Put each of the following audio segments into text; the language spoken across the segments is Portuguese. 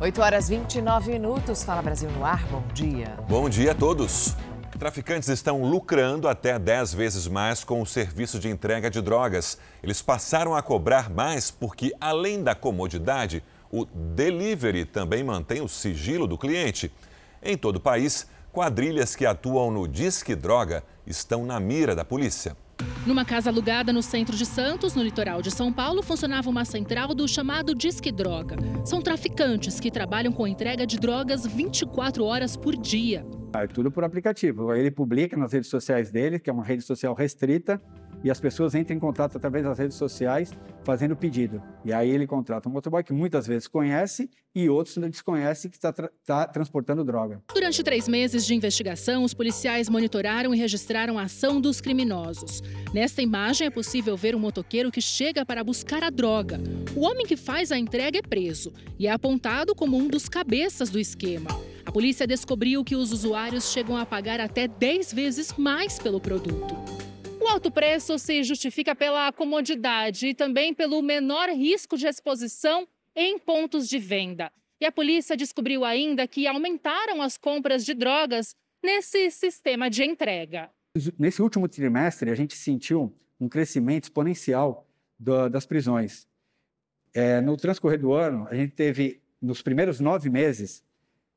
8 horas 29 minutos. Fala Brasil no ar. Bom dia. Bom dia a todos. Traficantes estão lucrando até 10 vezes mais com o serviço de entrega de drogas. Eles passaram a cobrar mais porque, além da comodidade, o delivery também mantém o sigilo do cliente. Em todo o país, quadrilhas que atuam no Disque Droga estão na mira da polícia. Numa casa alugada no centro de Santos, no litoral de São Paulo, funcionava uma central do chamado Disque Droga. São traficantes que trabalham com entrega de drogas 24 horas por dia. É tudo por aplicativo. Ele publica nas redes sociais dele, que é uma rede social restrita, e as pessoas entram em contato através das redes sociais fazendo pedido. E aí ele contrata um motoboy que muitas vezes conhece e outros não desconhece que está tra tá transportando droga. Durante três meses de investigação, os policiais monitoraram e registraram a ação dos criminosos. Nesta imagem é possível ver um motoqueiro que chega para buscar a droga. O homem que faz a entrega é preso e é apontado como um dos cabeças do esquema. A polícia descobriu que os usuários chegam a pagar até 10 vezes mais pelo produto. O alto preço se justifica pela comodidade e também pelo menor risco de exposição em pontos de venda. E a polícia descobriu ainda que aumentaram as compras de drogas nesse sistema de entrega. Nesse último trimestre, a gente sentiu um crescimento exponencial do, das prisões. É, no transcorrer do ano, a gente teve, nos primeiros nove meses,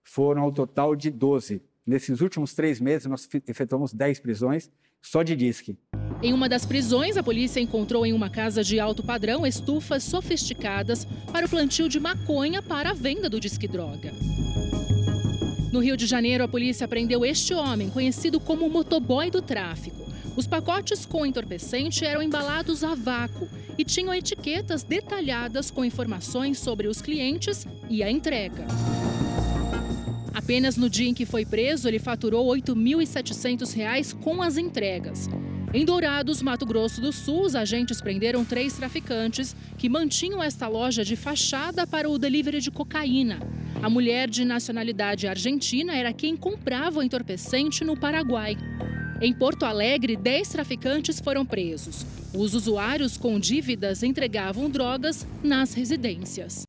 foram ao total de 12. Nesses últimos três meses, nós efetuamos 10 prisões só de disque. Em uma das prisões, a polícia encontrou em uma casa de alto padrão estufas sofisticadas para o plantio de maconha para a venda do disque droga. No Rio de Janeiro, a polícia prendeu este homem, conhecido como motoboy do tráfico. Os pacotes com entorpecente eram embalados a vácuo e tinham etiquetas detalhadas com informações sobre os clientes e a entrega. Apenas no dia em que foi preso, ele faturou R$ 8.700 com as entregas. Em Dourados, Mato Grosso do Sul, os agentes prenderam três traficantes que mantinham esta loja de fachada para o delivery de cocaína. A mulher de nacionalidade argentina era quem comprava o entorpecente no Paraguai. Em Porto Alegre, 10 traficantes foram presos. Os usuários com dívidas entregavam drogas nas residências.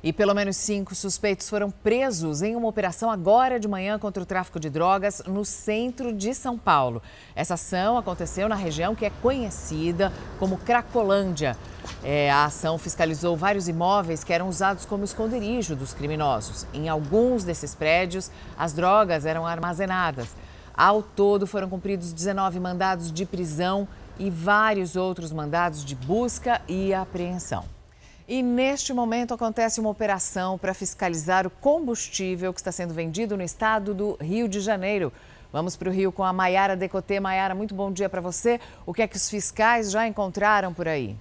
E pelo menos cinco suspeitos foram presos em uma operação agora de manhã contra o tráfico de drogas no centro de São Paulo. Essa ação aconteceu na região que é conhecida como Cracolândia. É, a ação fiscalizou vários imóveis que eram usados como esconderijo dos criminosos. Em alguns desses prédios, as drogas eram armazenadas. Ao todo, foram cumpridos 19 mandados de prisão e vários outros mandados de busca e apreensão. E neste momento acontece uma operação para fiscalizar o combustível que está sendo vendido no estado do Rio de Janeiro. Vamos para o Rio com a Maiara Decotê. Maiara, muito bom dia para você. O que é que os fiscais já encontraram por aí?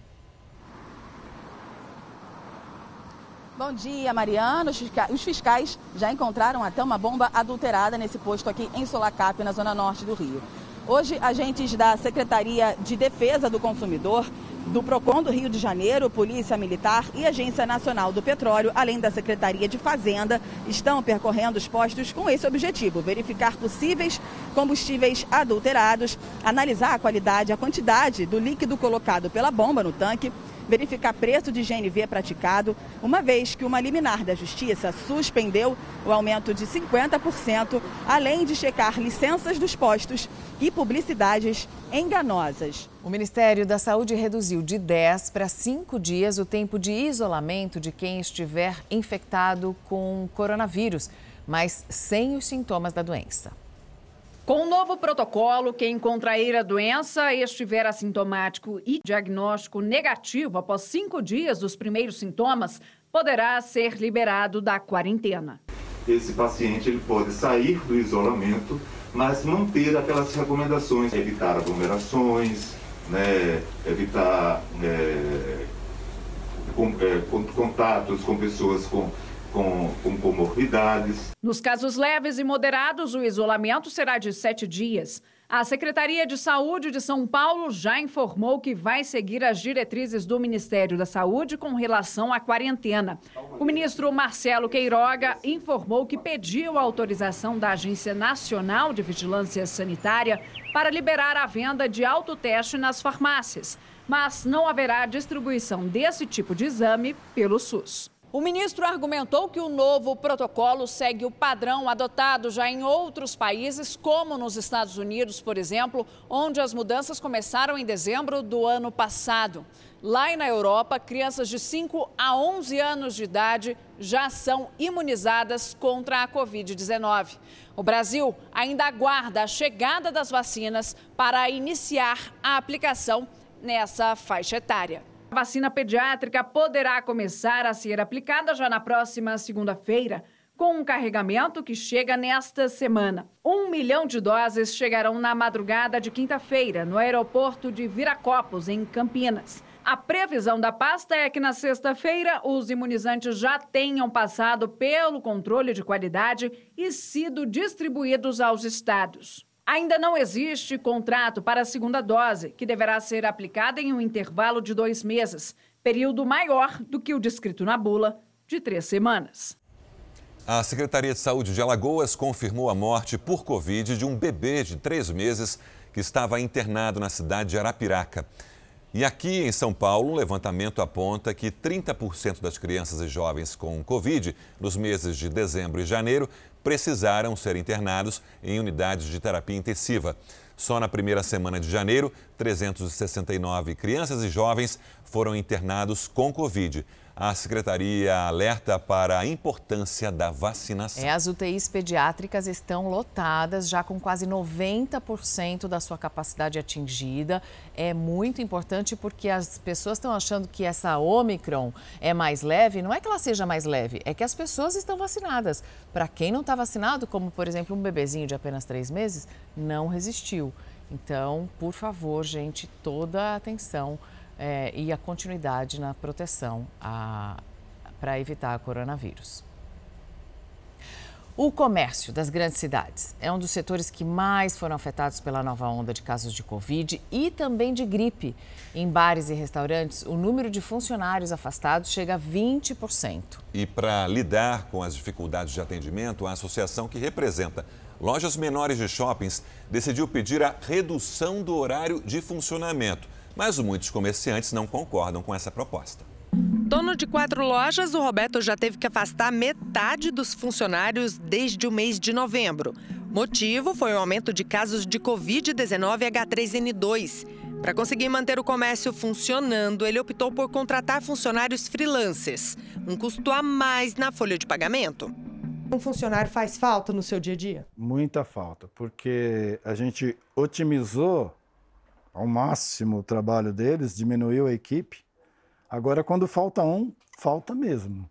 Bom dia, Mariana. Os fiscais já encontraram até uma bomba adulterada nesse posto aqui em Solacap, na zona norte do Rio. Hoje, agentes da Secretaria de Defesa do Consumidor do PROCON do Rio de Janeiro, Polícia Militar e Agência Nacional do Petróleo, além da Secretaria de Fazenda, estão percorrendo os postos com esse objetivo: verificar possíveis combustíveis adulterados, analisar a qualidade, a quantidade do líquido colocado pela bomba no tanque verificar preço de GNV praticado, uma vez que uma liminar da Justiça suspendeu o aumento de 50%, além de checar licenças dos postos e publicidades enganosas. O Ministério da Saúde reduziu de 10 para 5 dias o tempo de isolamento de quem estiver infectado com coronavírus, mas sem os sintomas da doença. Com o um novo protocolo, quem contrair a doença e estiver assintomático e diagnóstico negativo após cinco dias dos primeiros sintomas, poderá ser liberado da quarentena. Esse paciente ele pode sair do isolamento, mas manter aquelas recomendações, evitar aglomerações, né, evitar é, com, é, contatos com pessoas com com, com comorbidades. Nos casos leves e moderados, o isolamento será de sete dias. A Secretaria de Saúde de São Paulo já informou que vai seguir as diretrizes do Ministério da Saúde com relação à quarentena. O ministro Marcelo Queiroga informou que pediu a autorização da Agência Nacional de Vigilância Sanitária para liberar a venda de autoteste nas farmácias, mas não haverá distribuição desse tipo de exame pelo SUS. O ministro argumentou que o novo protocolo segue o padrão adotado já em outros países, como nos Estados Unidos, por exemplo, onde as mudanças começaram em dezembro do ano passado. Lá e na Europa, crianças de 5 a 11 anos de idade já são imunizadas contra a Covid-19. O Brasil ainda aguarda a chegada das vacinas para iniciar a aplicação nessa faixa etária. A vacina pediátrica poderá começar a ser aplicada já na próxima segunda-feira, com um carregamento que chega nesta semana. Um milhão de doses chegarão na madrugada de quinta-feira, no aeroporto de Viracopos, em Campinas. A previsão da pasta é que na sexta-feira os imunizantes já tenham passado pelo controle de qualidade e sido distribuídos aos estados. Ainda não existe contrato para a segunda dose, que deverá ser aplicada em um intervalo de dois meses, período maior do que o descrito na bula, de três semanas. A Secretaria de Saúde de Alagoas confirmou a morte por Covid de um bebê de três meses que estava internado na cidade de Arapiraca. E aqui em São Paulo, um levantamento aponta que 30% das crianças e jovens com Covid nos meses de dezembro e janeiro precisaram ser internados em unidades de terapia intensiva. Só na primeira semana de janeiro, 369 crianças e jovens foram internados com Covid a secretaria alerta para a importância da vacinação. É, as UTIs pediátricas estão lotadas, já com quase 90% da sua capacidade atingida. É muito importante porque as pessoas estão achando que essa Omicron é mais leve. Não é que ela seja mais leve, é que as pessoas estão vacinadas. Para quem não está vacinado, como por exemplo um bebezinho de apenas três meses, não resistiu. Então, por favor, gente, toda a atenção é, e a continuidade na proteção para evitar coronavírus. O comércio das grandes cidades é um dos setores que mais foram afetados pela nova onda de casos de Covid e também de gripe. Em bares e restaurantes, o número de funcionários afastados chega a 20%. E para lidar com as dificuldades de atendimento, a associação que representa lojas menores de shoppings decidiu pedir a redução do horário de funcionamento mas muitos comerciantes não concordam com essa proposta. Dono de quatro lojas, o Roberto já teve que afastar metade dos funcionários desde o mês de novembro. Motivo foi o aumento de casos de Covid-19 H3N2. Para conseguir manter o comércio funcionando, ele optou por contratar funcionários freelancers, um custo a mais na folha de pagamento. Um funcionário faz falta no seu dia a dia? Muita falta, porque a gente otimizou ao máximo o trabalho deles, diminuiu a equipe. Agora, quando falta um, falta mesmo.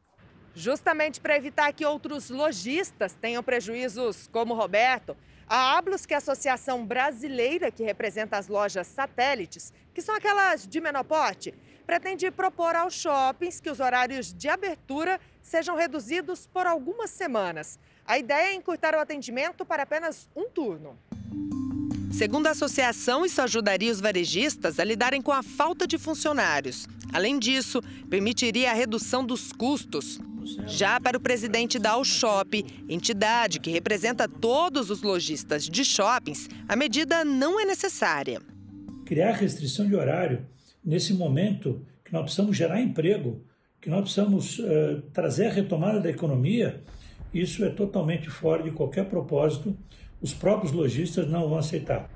Justamente para evitar que outros lojistas tenham prejuízos, como o Roberto, a Ablos, que é a associação brasileira que representa as lojas satélites, que são aquelas de menor porte, pretende propor aos shoppings que os horários de abertura sejam reduzidos por algumas semanas. A ideia é encurtar o atendimento para apenas um turno. Segundo a associação, isso ajudaria os varejistas a lidarem com a falta de funcionários. Além disso, permitiria a redução dos custos. Já para o presidente da Shop, entidade que representa todos os lojistas de shoppings, a medida não é necessária. Criar restrição de horário nesse momento que nós precisamos gerar emprego, que nós precisamos uh, trazer a retomada da economia, isso é totalmente fora de qualquer propósito os próprios lojistas não vão aceitar.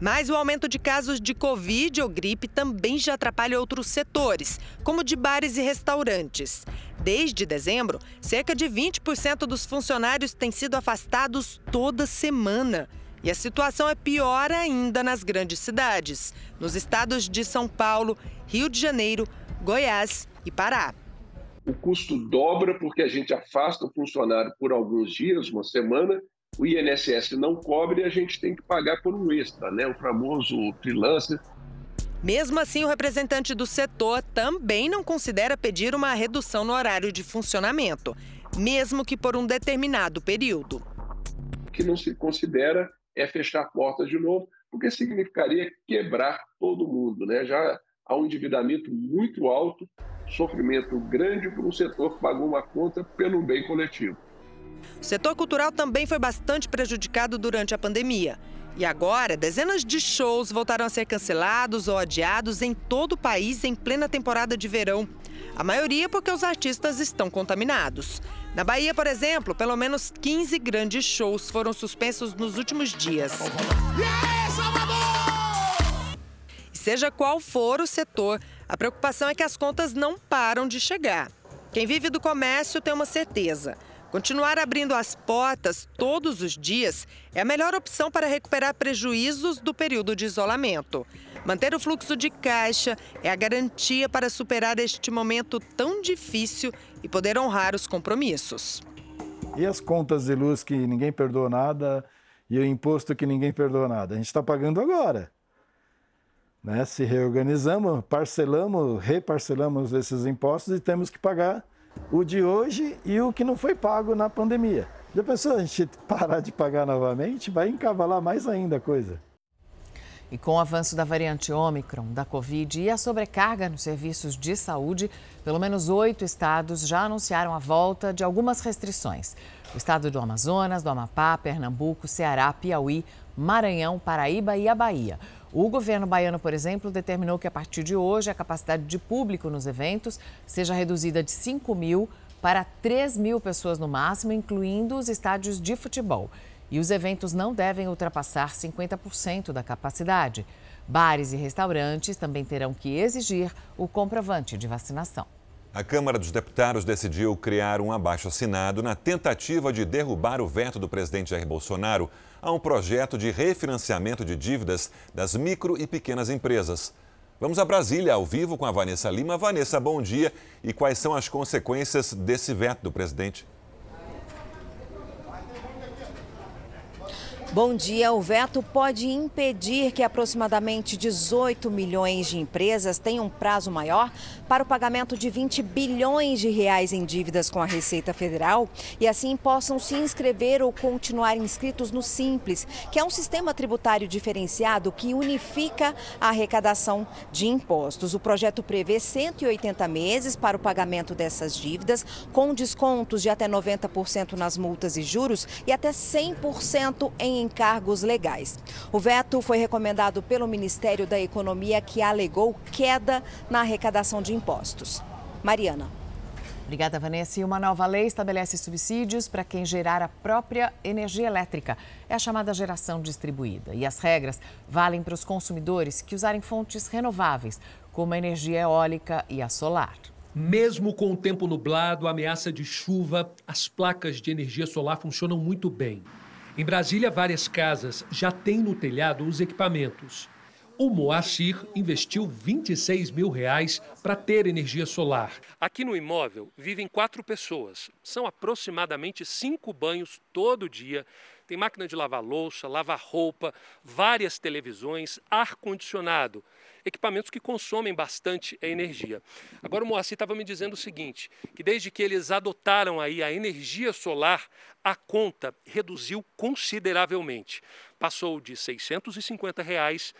Mas o aumento de casos de Covid ou gripe também já atrapalha outros setores, como de bares e restaurantes. Desde dezembro, cerca de 20% dos funcionários têm sido afastados toda semana. E a situação é pior ainda nas grandes cidades, nos estados de São Paulo, Rio de Janeiro, Goiás e Pará. O custo dobra porque a gente afasta o funcionário por alguns dias, uma semana, o INSS não cobre e a gente tem que pagar por um extra, né? o famoso freelancer. Mesmo assim, o representante do setor também não considera pedir uma redução no horário de funcionamento, mesmo que por um determinado período. O que não se considera é fechar a porta de novo, porque significaria quebrar todo mundo. Né? Já há um endividamento muito alto, sofrimento grande para um setor que pagou uma conta pelo bem coletivo. O setor cultural também foi bastante prejudicado durante a pandemia. E agora, dezenas de shows voltaram a ser cancelados ou adiados em todo o país em plena temporada de verão. A maioria porque os artistas estão contaminados. Na Bahia, por exemplo, pelo menos 15 grandes shows foram suspensos nos últimos dias. E seja qual for o setor, a preocupação é que as contas não param de chegar. Quem vive do comércio tem uma certeza: Continuar abrindo as portas todos os dias é a melhor opção para recuperar prejuízos do período de isolamento. Manter o fluxo de caixa é a garantia para superar este momento tão difícil e poder honrar os compromissos. E as contas de luz que ninguém perdoou nada e o imposto que ninguém perdoou nada? A gente está pagando agora. Né? Se reorganizamos, parcelamos, reparcelamos esses impostos e temos que pagar o de hoje e o que não foi pago na pandemia. Já pensou a gente parar de pagar novamente? Vai encavalar mais ainda a coisa. E com o avanço da variante Ômicron da Covid e a sobrecarga nos serviços de saúde, pelo menos oito estados já anunciaram a volta de algumas restrições. O estado do Amazonas, do Amapá, Pernambuco, Ceará, Piauí, Maranhão, Paraíba e a Bahia. O governo baiano, por exemplo, determinou que a partir de hoje a capacidade de público nos eventos seja reduzida de 5 mil para 3 mil pessoas no máximo, incluindo os estádios de futebol. E os eventos não devem ultrapassar 50% da capacidade. Bares e restaurantes também terão que exigir o comprovante de vacinação. A Câmara dos Deputados decidiu criar um abaixo-assinado na tentativa de derrubar o veto do presidente Jair Bolsonaro a um projeto de refinanciamento de dívidas das micro e pequenas empresas. Vamos a Brasília, ao vivo, com a Vanessa Lima. Vanessa, bom dia. E quais são as consequências desse veto do presidente? Bom dia. O veto pode impedir que aproximadamente 18 milhões de empresas tenham um prazo maior para o pagamento de 20 bilhões de reais em dívidas com a Receita Federal e assim possam se inscrever ou continuar inscritos no Simples, que é um sistema tributário diferenciado que unifica a arrecadação de impostos. O projeto prevê 180 meses para o pagamento dessas dívidas, com descontos de até 90% nas multas e juros e até 100% em encargos legais. O veto foi recomendado pelo Ministério da Economia, que alegou queda na arrecadação de impostos. Mariana. Obrigada, Vanessa. E uma nova lei estabelece subsídios para quem gerar a própria energia elétrica. É a chamada geração distribuída. E as regras valem para os consumidores que usarem fontes renováveis, como a energia eólica e a solar. Mesmo com o tempo nublado, ameaça de chuva, as placas de energia solar funcionam muito bem. Em Brasília, várias casas já têm no telhado os equipamentos. O Moacir investiu 26 mil reais para ter energia solar. Aqui no imóvel vivem quatro pessoas. São aproximadamente cinco banhos todo dia. Tem máquina de lavar louça, lavar roupa, várias televisões, ar-condicionado equipamentos que consomem bastante energia. Agora o Moacir estava me dizendo o seguinte, que desde que eles adotaram aí a energia solar, a conta reduziu consideravelmente. Passou de 650 reais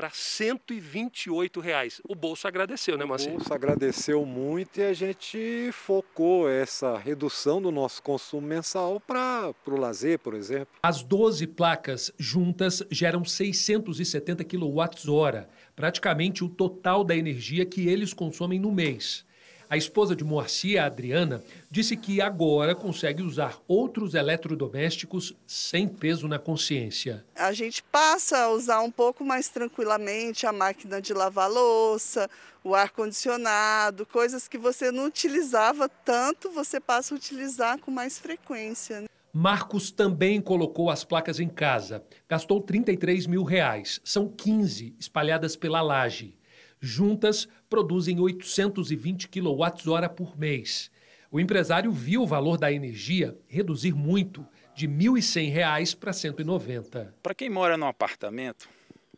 para 128 reais. O bolso agradeceu, né, Moacir? O bolso agradeceu muito e a gente focou essa redução do nosso consumo mensal para o lazer, por exemplo. As 12 placas juntas geram 670 kWh praticamente o total da energia que eles consomem no mês. A esposa de Moacir, a Adriana, disse que agora consegue usar outros eletrodomésticos sem peso na consciência. A gente passa a usar um pouco mais tranquilamente a máquina de lavar louça, o ar-condicionado, coisas que você não utilizava tanto, você passa a utilizar com mais frequência. Né? Marcos também colocou as placas em casa. Gastou 33 mil reais. São 15 espalhadas pela laje. Juntas, produzem 820 kWh por mês. O empresário viu o valor da energia reduzir muito, de R$ 1.100 para R$ 190. Para quem mora num apartamento,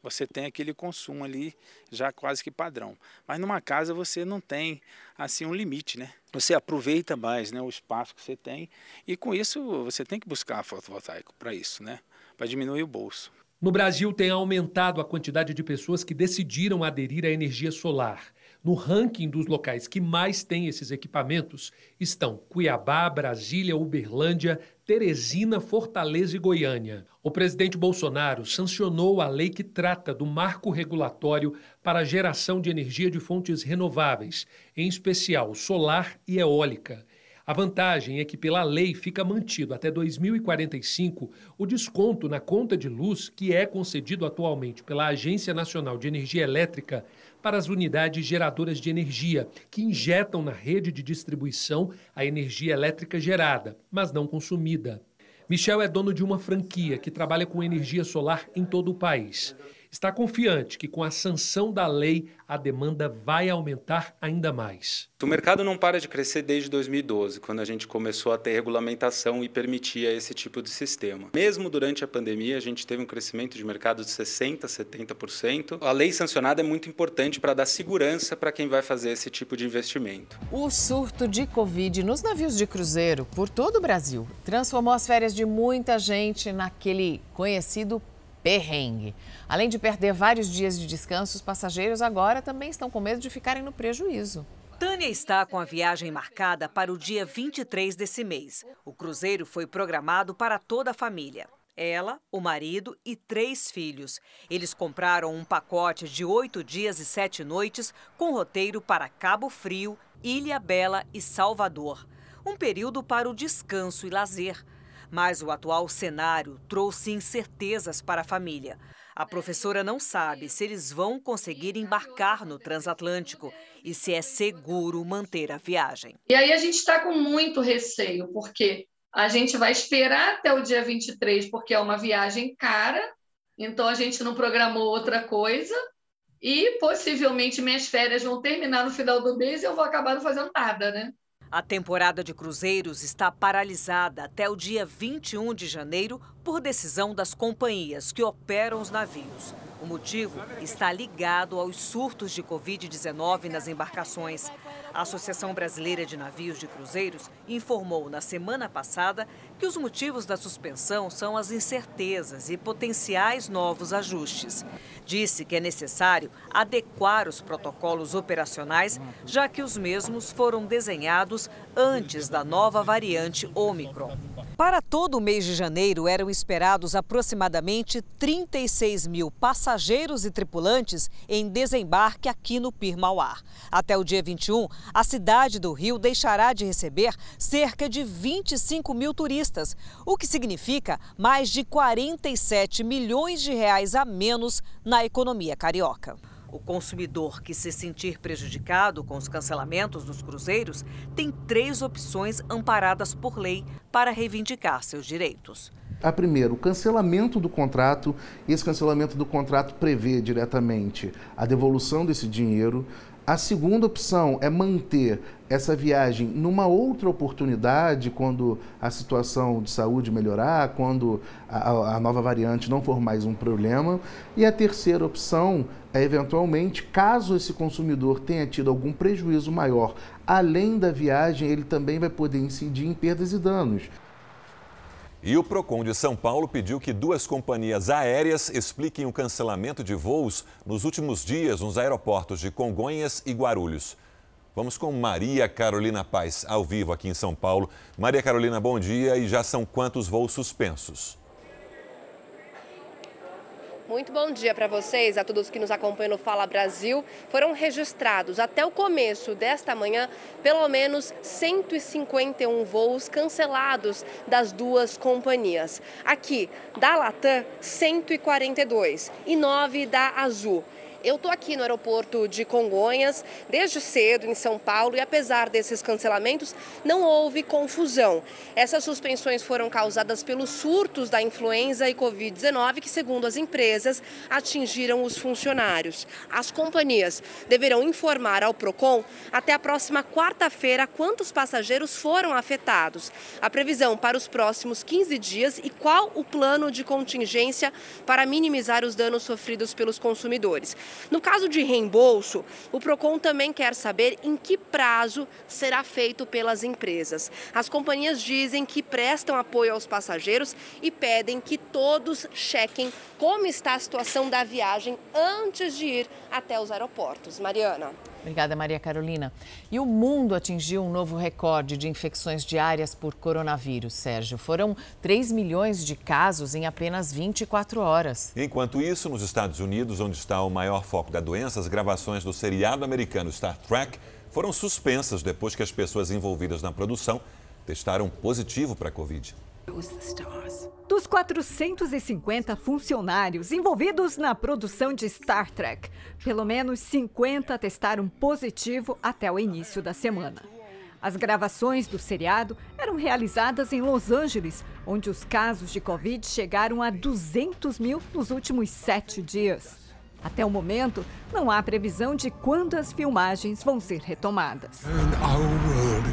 você tem aquele consumo ali já quase que padrão. Mas numa casa você não tem assim um limite, né? Você aproveita mais, né, o espaço que você tem e com isso você tem que buscar fotovoltaico para isso, né? Para diminuir o bolso. No Brasil tem aumentado a quantidade de pessoas que decidiram aderir à energia solar. No ranking dos locais que mais têm esses equipamentos estão Cuiabá, Brasília, Uberlândia, Teresina, Fortaleza e Goiânia. O presidente Bolsonaro sancionou a lei que trata do marco regulatório para a geração de energia de fontes renováveis, em especial solar e eólica. A vantagem é que, pela lei, fica mantido até 2045 o desconto na conta de luz que é concedido atualmente pela Agência Nacional de Energia Elétrica para as unidades geradoras de energia, que injetam na rede de distribuição a energia elétrica gerada, mas não consumida. Michel é dono de uma franquia que trabalha com energia solar em todo o país está confiante que com a sanção da lei a demanda vai aumentar ainda mais. O mercado não para de crescer desde 2012, quando a gente começou a ter regulamentação e permitia esse tipo de sistema. Mesmo durante a pandemia, a gente teve um crescimento de mercado de 60%, 70%. A lei sancionada é muito importante para dar segurança para quem vai fazer esse tipo de investimento. O surto de Covid nos navios de cruzeiro por todo o Brasil transformou as férias de muita gente naquele conhecido perrengue. Além de perder vários dias de descanso, os passageiros agora também estão com medo de ficarem no prejuízo. Tânia está com a viagem marcada para o dia 23 desse mês. O cruzeiro foi programado para toda a família. Ela, o marido e três filhos. Eles compraram um pacote de oito dias e sete noites com roteiro para Cabo Frio, Ilha Bela e Salvador. Um período para o descanso e lazer. Mas o atual cenário trouxe incertezas para a família. A professora não sabe se eles vão conseguir embarcar no transatlântico e se é seguro manter a viagem. E aí a gente está com muito receio, porque a gente vai esperar até o dia 23, porque é uma viagem cara, então a gente não programou outra coisa. E possivelmente minhas férias vão terminar no final do mês e eu vou acabar não fazendo nada, né? A temporada de cruzeiros está paralisada até o dia 21 de janeiro por decisão das companhias que operam os navios. O motivo está ligado aos surtos de Covid-19 nas embarcações. A Associação Brasileira de Navios de Cruzeiros informou na semana passada que os motivos da suspensão são as incertezas e potenciais novos ajustes. Disse que é necessário adequar os protocolos operacionais, já que os mesmos foram desenhados antes da nova variante Omicron. Para todo o mês de janeiro, eram esperados aproximadamente 36 mil passageiros e tripulantes em desembarque aqui no Pir Mauá. Até o dia 21, a cidade do Rio deixará de receber cerca de 25 mil turistas, o que significa mais de 47 milhões de reais a menos na economia carioca. O consumidor que se sentir prejudicado com os cancelamentos dos cruzeiros tem três opções amparadas por lei para reivindicar seus direitos. A primeira, o cancelamento do contrato. Esse cancelamento do contrato prevê diretamente a devolução desse dinheiro. A segunda opção é manter essa viagem numa outra oportunidade, quando a situação de saúde melhorar, quando a, a, nova variante não for mais um problema. E a terceira opção é, eventualmente, caso esse consumidor tenha tido algum prejuízo maior, além da viagem, ele também vai poder incidir em perdas e danos. E o Procon de São Paulo pediu que duas companhias aéreas expliquem o cancelamento de voos nos últimos dias nos aeroportos de Congonhas e Guarulhos. Vamos com Maria Carolina Paz, ao vivo aqui em São Paulo. Maria Carolina, bom dia. E já são quantos voos suspensos? Muito bom dia para vocês, a todos que nos acompanham no Fala Brasil. Foram registrados até o começo desta manhã pelo menos 151 voos cancelados das duas companhias. Aqui, da Latam, 142 e 9 da Azul. Eu estou aqui no aeroporto de Congonhas desde cedo em São Paulo e apesar desses cancelamentos, não houve confusão. Essas suspensões foram causadas pelos surtos da influenza e Covid-19 que, segundo as empresas, atingiram os funcionários. As companhias deverão informar ao Procon até a próxima quarta-feira quantos passageiros foram afetados, a previsão para os próximos 15 dias e qual o plano de contingência para minimizar os danos sofridos pelos consumidores. No caso de reembolso, o Procon também quer saber em que prazo será feito pelas empresas. As companhias dizem que prestam apoio aos passageiros e pedem que todos chequem como está a situação da viagem antes de ir até os aeroportos. Mariana. Obrigada, Maria Carolina. E o mundo atingiu um novo recorde de infecções diárias por coronavírus, Sérgio. Foram 3 milhões de casos em apenas 24 horas. Enquanto isso, nos Estados Unidos, onde está o maior foco da doença, as gravações do seriado americano Star Trek foram suspensas depois que as pessoas envolvidas na produção testaram positivo para a Covid. Dos 450 funcionários envolvidos na produção de Star Trek, pelo menos 50 testaram positivo até o início da semana. As gravações do seriado eram realizadas em Los Angeles, onde os casos de Covid chegaram a 200 mil nos últimos sete dias. Até o momento, não há previsão de quando as filmagens vão ser retomadas.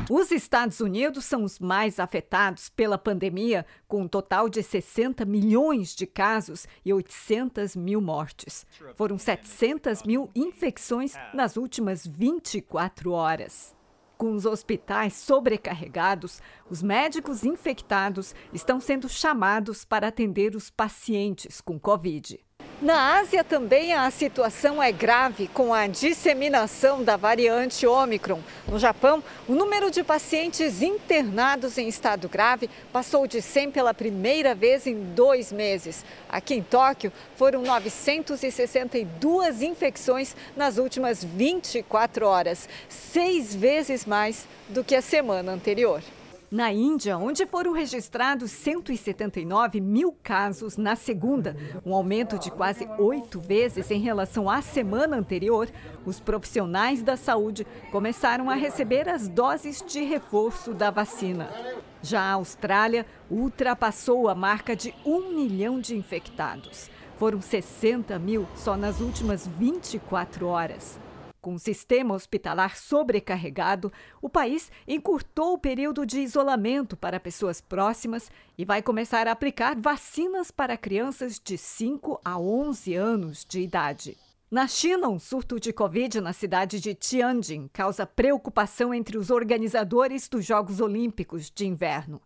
Os Estados Unidos são os mais afetados pela pandemia, com um total de 60 milhões de casos e 800 mil mortes. Foram 700 mil infecções nas últimas 24 horas. Com os hospitais sobrecarregados, os médicos infectados estão sendo chamados para atender os pacientes com Covid. Na Ásia também a situação é grave com a disseminação da variante Ômicron. No Japão, o número de pacientes internados em estado grave passou de 100 pela primeira vez em dois meses. Aqui em Tóquio, foram 962 infecções nas últimas 24 horas, seis vezes mais do que a semana anterior. Na Índia, onde foram registrados 179 mil casos na segunda, um aumento de quase oito vezes em relação à semana anterior, os profissionais da saúde começaram a receber as doses de reforço da vacina. Já a Austrália ultrapassou a marca de um milhão de infectados. Foram 60 mil só nas últimas 24 horas. Com o sistema hospitalar sobrecarregado, o país encurtou o período de isolamento para pessoas próximas e vai começar a aplicar vacinas para crianças de 5 a 11 anos de idade. Na China, um surto de Covid na cidade de Tianjin causa preocupação entre os organizadores dos Jogos Olímpicos de Inverno.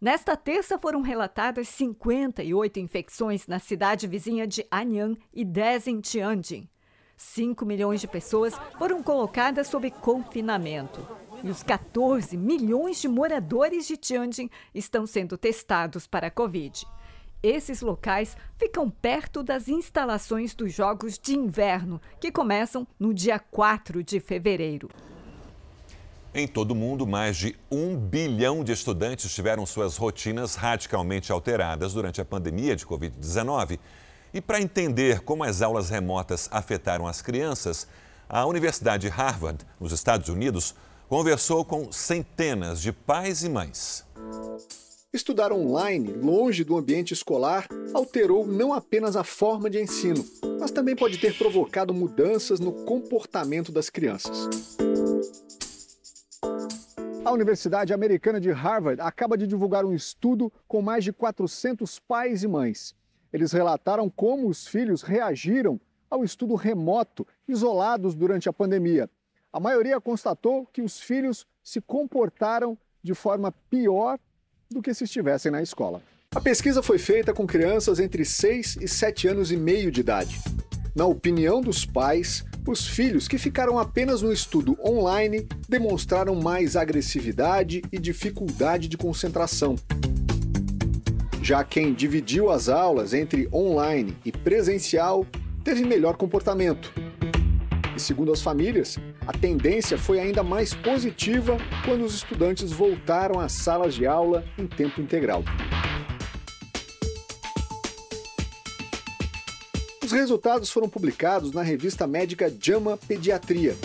Nesta terça foram relatadas 58 infecções na cidade vizinha de Anyang e 10 em Tianjin. 5 milhões de pessoas foram colocadas sob confinamento. E os 14 milhões de moradores de Tianjin estão sendo testados para a Covid. Esses locais ficam perto das instalações dos Jogos de Inverno, que começam no dia 4 de fevereiro. Em todo o mundo, mais de um bilhão de estudantes tiveram suas rotinas radicalmente alteradas durante a pandemia de Covid-19. E para entender como as aulas remotas afetaram as crianças, a Universidade Harvard, nos Estados Unidos, conversou com centenas de pais e mães. Estudar online, longe do ambiente escolar, alterou não apenas a forma de ensino, mas também pode ter provocado mudanças no comportamento das crianças. A Universidade Americana de Harvard acaba de divulgar um estudo com mais de 400 pais e mães. Eles relataram como os filhos reagiram ao estudo remoto, isolados durante a pandemia. A maioria constatou que os filhos se comportaram de forma pior do que se estivessem na escola. A pesquisa foi feita com crianças entre 6 e 7 anos e meio de idade. Na opinião dos pais, os filhos que ficaram apenas no estudo online demonstraram mais agressividade e dificuldade de concentração. Já quem dividiu as aulas entre online e presencial teve melhor comportamento. E segundo as famílias, a tendência foi ainda mais positiva quando os estudantes voltaram às salas de aula em tempo integral. Os resultados foram publicados na revista médica JAMA Pediatria.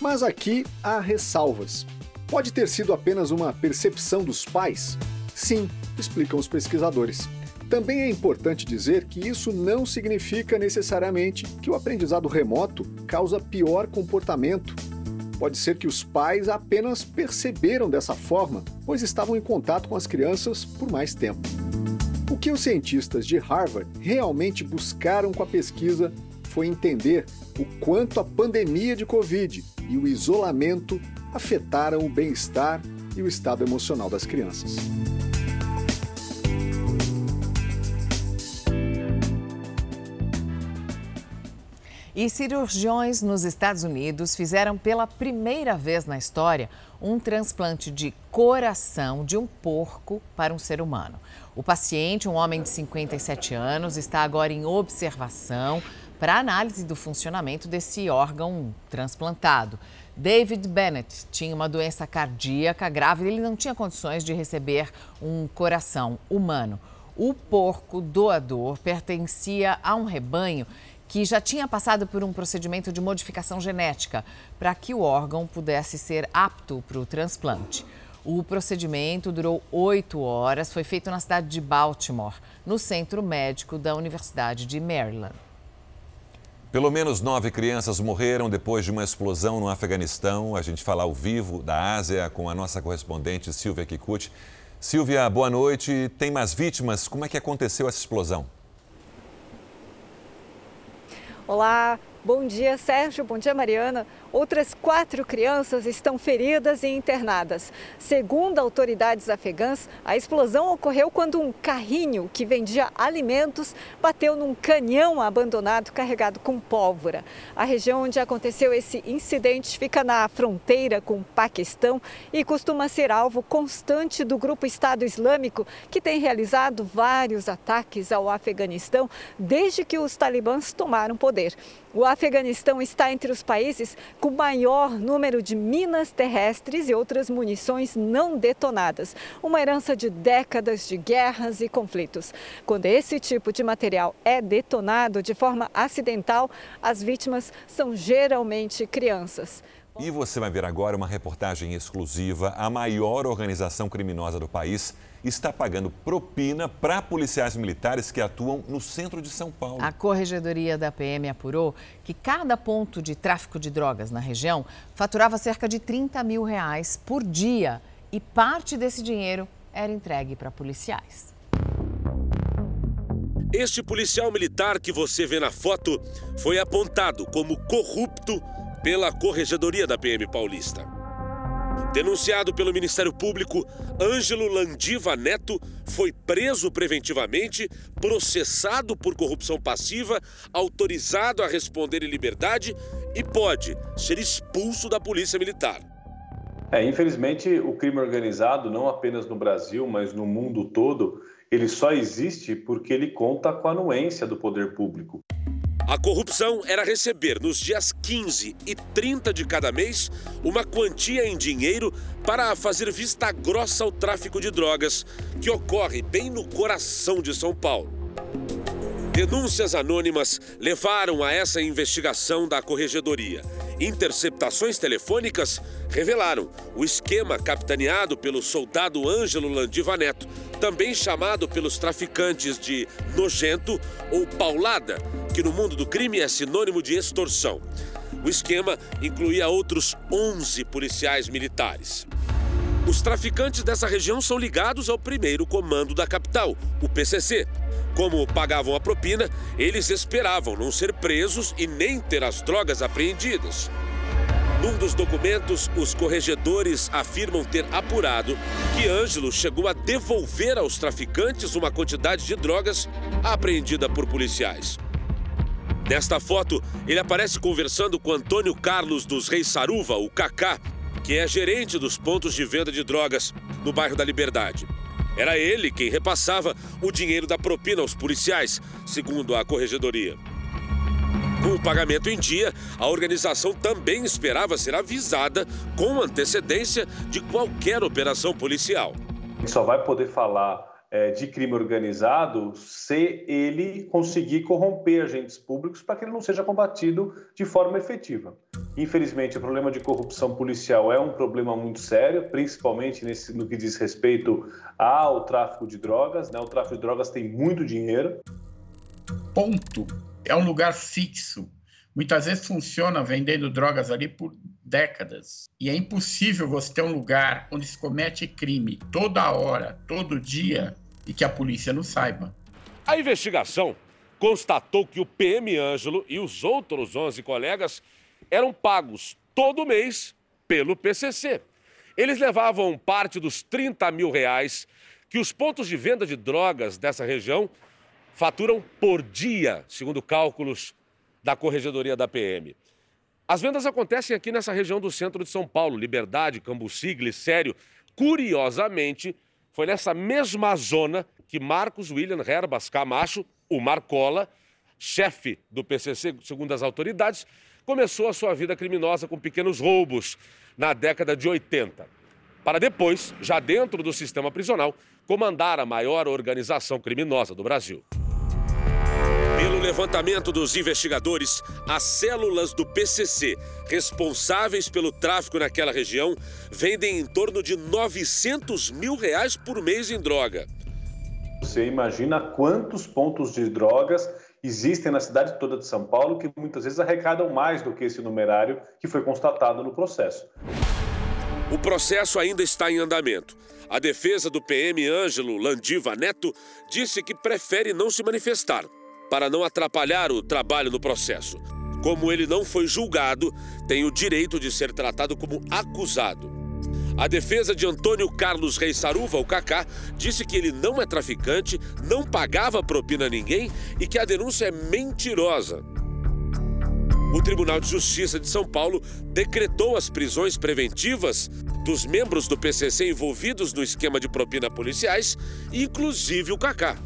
Mas aqui há ressalvas. Pode ter sido apenas uma percepção dos pais? Sim, explicam os pesquisadores. Também é importante dizer que isso não significa necessariamente que o aprendizado remoto causa pior comportamento. Pode ser que os pais apenas perceberam dessa forma, pois estavam em contato com as crianças por mais tempo. O que os cientistas de Harvard realmente buscaram com a pesquisa foi entender o quanto a pandemia de Covid e o isolamento afetaram o bem-estar e o estado emocional das crianças. E cirurgiões nos Estados Unidos fizeram pela primeira vez na história um transplante de coração de um porco para um ser humano. O paciente, um homem de 57 anos, está agora em observação para análise do funcionamento desse órgão transplantado. David Bennett tinha uma doença cardíaca grave e ele não tinha condições de receber um coração humano. O porco doador pertencia a um rebanho que já tinha passado por um procedimento de modificação genética para que o órgão pudesse ser apto para o transplante. O procedimento durou oito horas, foi feito na cidade de Baltimore, no centro médico da Universidade de Maryland. Pelo menos nove crianças morreram depois de uma explosão no Afeganistão. A gente fala ao vivo da Ásia com a nossa correspondente Silvia Kikuchi. Silvia, boa noite. Tem mais vítimas? Como é que aconteceu essa explosão? Olá, bom dia Sérgio, bom dia Mariana. Outras quatro crianças estão feridas e internadas. Segundo autoridades afegãs, a explosão ocorreu quando um carrinho que vendia alimentos bateu num canhão abandonado carregado com pólvora. A região onde aconteceu esse incidente fica na fronteira com o Paquistão e costuma ser alvo constante do grupo Estado Islâmico, que tem realizado vários ataques ao Afeganistão desde que os talibãs tomaram poder. O Afeganistão está entre os países com maior número de minas terrestres e outras munições não detonadas, uma herança de décadas de guerras e conflitos. Quando esse tipo de material é detonado de forma acidental, as vítimas são geralmente crianças. E você vai ver agora uma reportagem exclusiva. A maior organização criminosa do país está pagando propina para policiais militares que atuam no centro de São Paulo. A corregedoria da PM apurou que cada ponto de tráfico de drogas na região faturava cerca de 30 mil reais por dia e parte desse dinheiro era entregue para policiais. Este policial militar que você vê na foto foi apontado como corrupto pela Corregedoria da PM Paulista. Denunciado pelo Ministério Público, Ângelo Landiva Neto foi preso preventivamente, processado por corrupção passiva, autorizado a responder em liberdade e pode ser expulso da Polícia Militar. É, infelizmente, o crime organizado, não apenas no Brasil, mas no mundo todo, ele só existe porque ele conta com a anuência do poder público. A corrupção era receber nos dias 15 e 30 de cada mês uma quantia em dinheiro para fazer vista grossa ao tráfico de drogas, que ocorre bem no coração de São Paulo. Denúncias anônimas levaram a essa investigação da corregedoria. Interceptações telefônicas revelaram o esquema capitaneado pelo soldado Ângelo Landiva Neto, também chamado pelos traficantes de nojento ou paulada, que no mundo do crime é sinônimo de extorsão. O esquema incluía outros 11 policiais militares. Os traficantes dessa região são ligados ao primeiro comando da capital, o PCC. Como pagavam a propina, eles esperavam não ser presos e nem ter as drogas apreendidas. Num dos documentos, os corregedores afirmam ter apurado que Ângelo chegou a devolver aos traficantes uma quantidade de drogas apreendida por policiais. Nesta foto, ele aparece conversando com Antônio Carlos dos Reis Saruva, o Cacá, que é gerente dos pontos de venda de drogas no bairro da Liberdade. Era ele quem repassava o dinheiro da propina aos policiais, segundo a corregedoria. Com o pagamento em dia, a organização também esperava ser avisada com antecedência de qualquer operação policial. Só vai poder falar é, de crime organizado se ele conseguir corromper agentes públicos para que ele não seja combatido de forma efetiva. Infelizmente, o problema de corrupção policial é um problema muito sério, principalmente nesse, no que diz respeito ao tráfico de drogas. Né? O tráfico de drogas tem muito dinheiro. Ponto. É um lugar fixo. Muitas vezes funciona vendendo drogas ali por décadas. E é impossível você ter um lugar onde se comete crime toda hora, todo dia, e que a polícia não saiba. A investigação constatou que o PM Ângelo e os outros 11 colegas eram pagos todo mês pelo PCC. Eles levavam parte dos 30 mil reais que os pontos de venda de drogas dessa região faturam por dia, segundo cálculos da Corregedoria da PM. As vendas acontecem aqui nessa região do centro de São Paulo, Liberdade, Cambuci, Glicério. Curiosamente, foi nessa mesma zona que Marcos William Herbas Camacho, o Marcola, chefe do PCC, segundo as autoridades, começou a sua vida criminosa com pequenos roubos na década de 80. Para depois, já dentro do sistema prisional, comandar a maior organização criminosa do Brasil. Pelo levantamento dos investigadores, as células do PCC responsáveis pelo tráfico naquela região vendem em torno de 900 mil reais por mês em droga. Você imagina quantos pontos de drogas existem na cidade toda de São Paulo que muitas vezes arrecadam mais do que esse numerário que foi constatado no processo. O processo ainda está em andamento. A defesa do PM Ângelo Landiva Neto disse que prefere não se manifestar para não atrapalhar o trabalho no processo. Como ele não foi julgado, tem o direito de ser tratado como acusado. A defesa de Antônio Carlos Reis Saruva, o Cacá, disse que ele não é traficante, não pagava propina a ninguém e que a denúncia é mentirosa. O Tribunal de Justiça de São Paulo decretou as prisões preventivas dos membros do PCC envolvidos no esquema de propina policiais, inclusive o Cacá.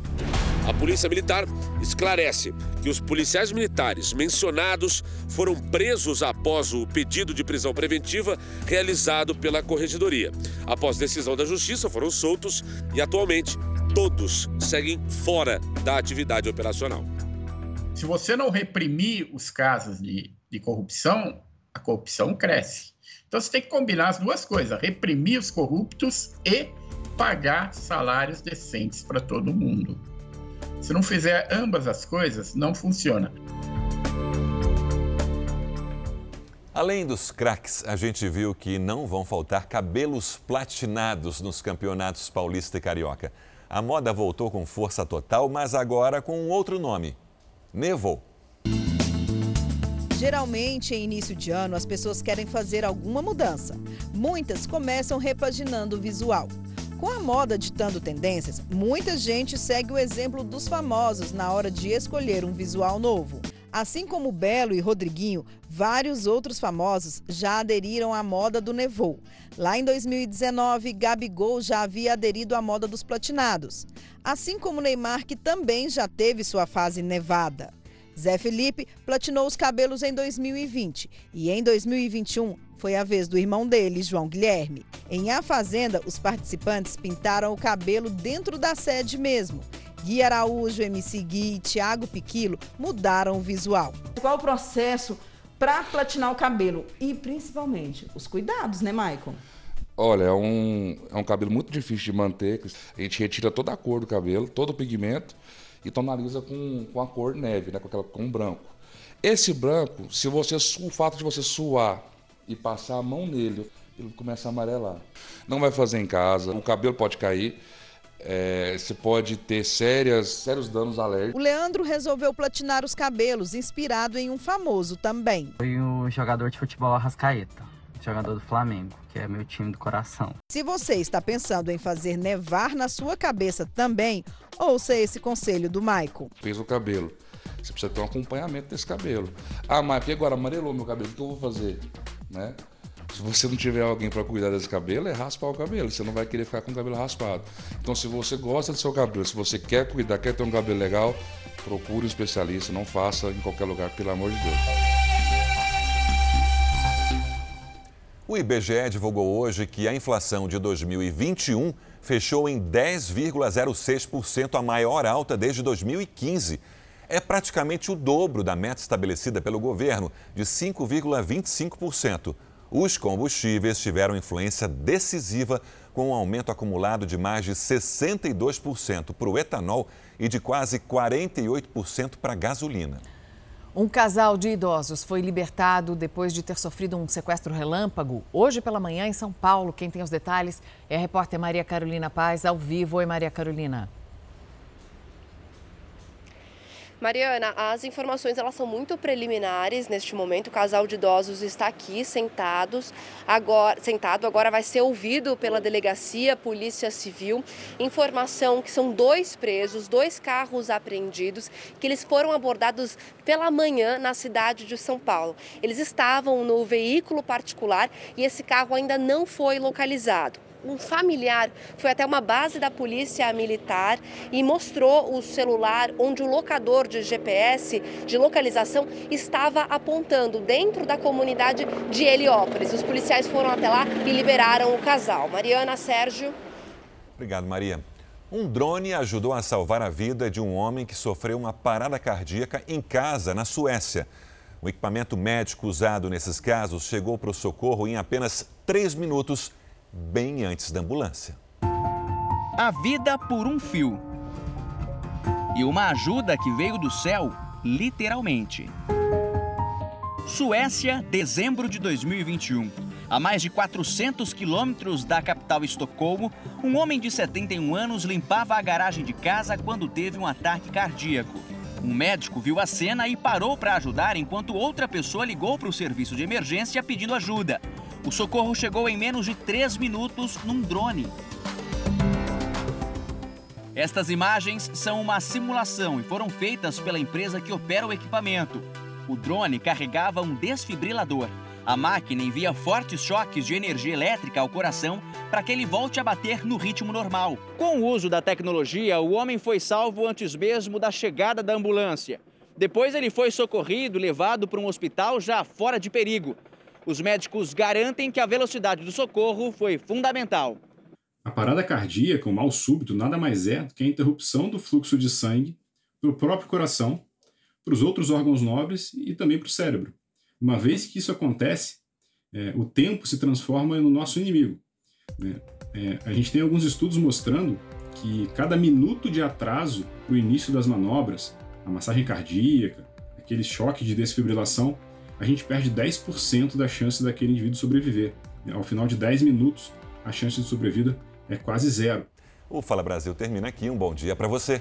A Polícia Militar esclarece que os policiais militares mencionados foram presos após o pedido de prisão preventiva realizado pela Corregedoria. Após decisão da Justiça, foram soltos e atualmente todos seguem fora da atividade operacional. Se você não reprimir os casos de, de corrupção, a corrupção cresce. Então você tem que combinar as duas coisas: reprimir os corruptos e pagar salários decentes para todo mundo. Se não fizer ambas as coisas, não funciona. Além dos craques, a gente viu que não vão faltar cabelos platinados nos campeonatos paulista e carioca. A moda voltou com força total, mas agora com um outro nome: Nevou. Geralmente, em início de ano, as pessoas querem fazer alguma mudança. Muitas começam repaginando o visual. Com a moda ditando tendências, muita gente segue o exemplo dos famosos na hora de escolher um visual novo. Assim como Belo e Rodriguinho, vários outros famosos já aderiram à moda do Nevou. Lá em 2019, Gabigol já havia aderido à moda dos platinados. Assim como Neymar, que também já teve sua fase nevada. Zé Felipe platinou os cabelos em 2020 e em 2021 foi a vez do irmão dele, João Guilherme. Em A Fazenda, os participantes pintaram o cabelo dentro da sede mesmo. Gui Araújo, MC Gui e Thiago Piquilo mudaram o visual. Qual o processo para platinar o cabelo? E principalmente os cuidados, né, Maicon? Olha, é um, é um cabelo muito difícil de manter. A gente retira toda a cor do cabelo, todo o pigmento e tonaliza com, com a cor neve, né, com, aquela, com branco. Esse branco, se você o fato de você suar e passar a mão nele, ele começa a amarelar. Não vai fazer em casa, o cabelo pode cair. É, você pode ter sérias, sérios danos alérgicos. O Leandro resolveu platinar os cabelos, inspirado em um famoso também. Foi o jogador de futebol Arrascaeta, jogador do Flamengo, que é meu time do coração. Se você está pensando em fazer nevar na sua cabeça também, ouça esse conselho do Maico. Fez o cabelo. Você precisa ter um acompanhamento desse cabelo. Ah, mas agora amarelou meu cabelo, o que eu vou fazer? Né? Se você não tiver alguém para cuidar desse cabelo, é raspar o cabelo. Você não vai querer ficar com o cabelo raspado. Então, se você gosta do seu cabelo, se você quer cuidar, quer ter um cabelo legal, procure um especialista. Não faça em qualquer lugar, pelo amor de Deus. O IBGE divulgou hoje que a inflação de 2021 fechou em 10,06%, a maior alta desde 2015 é praticamente o dobro da meta estabelecida pelo governo, de 5,25%. Os combustíveis tiveram influência decisiva, com um aumento acumulado de mais de 62% para o etanol e de quase 48% para a gasolina. Um casal de idosos foi libertado depois de ter sofrido um sequestro relâmpago hoje pela manhã em São Paulo. Quem tem os detalhes é a repórter Maria Carolina Paz, ao vivo. Oi, Maria Carolina. Mariana, as informações elas são muito preliminares neste momento. O casal de idosos está aqui sentados, agora sentado, agora vai ser ouvido pela delegacia, Polícia Civil. Informação que são dois presos, dois carros apreendidos, que eles foram abordados pela manhã na cidade de São Paulo. Eles estavam no veículo particular e esse carro ainda não foi localizado um familiar foi até uma base da polícia militar e mostrou o celular onde o locador de GPS de localização estava apontando dentro da comunidade de Heliópolis. Os policiais foram até lá e liberaram o casal. Mariana, Sérgio. Obrigado, Maria. Um drone ajudou a salvar a vida de um homem que sofreu uma parada cardíaca em casa, na Suécia. O equipamento médico usado nesses casos chegou para o socorro em apenas três minutos bem antes da ambulância. A vida por um fio. E uma ajuda que veio do céu, literalmente. Suécia, dezembro de 2021. A mais de 400 quilômetros da capital Estocolmo, um homem de 71 anos limpava a garagem de casa quando teve um ataque cardíaco. Um médico viu a cena e parou para ajudar enquanto outra pessoa ligou para o serviço de emergência pedindo ajuda. O socorro chegou em menos de três minutos num drone. Estas imagens são uma simulação e foram feitas pela empresa que opera o equipamento. O drone carregava um desfibrilador. A máquina envia fortes choques de energia elétrica ao coração para que ele volte a bater no ritmo normal. Com o uso da tecnologia, o homem foi salvo antes mesmo da chegada da ambulância. Depois ele foi socorrido levado para um hospital já fora de perigo. Os médicos garantem que a velocidade do socorro foi fundamental. A parada cardíaca, o mal súbito, nada mais é do que a interrupção do fluxo de sangue para o próprio coração, para os outros órgãos nobres e também para o cérebro. Uma vez que isso acontece, é, o tempo se transforma no nosso inimigo. Né? É, a gente tem alguns estudos mostrando que cada minuto de atraso para o início das manobras, a massagem cardíaca, aquele choque de desfibrilação, a gente perde 10% da chance daquele indivíduo sobreviver. Ao final de 10 minutos, a chance de sobrevida é quase zero. O Fala Brasil termina aqui. Um bom dia para você.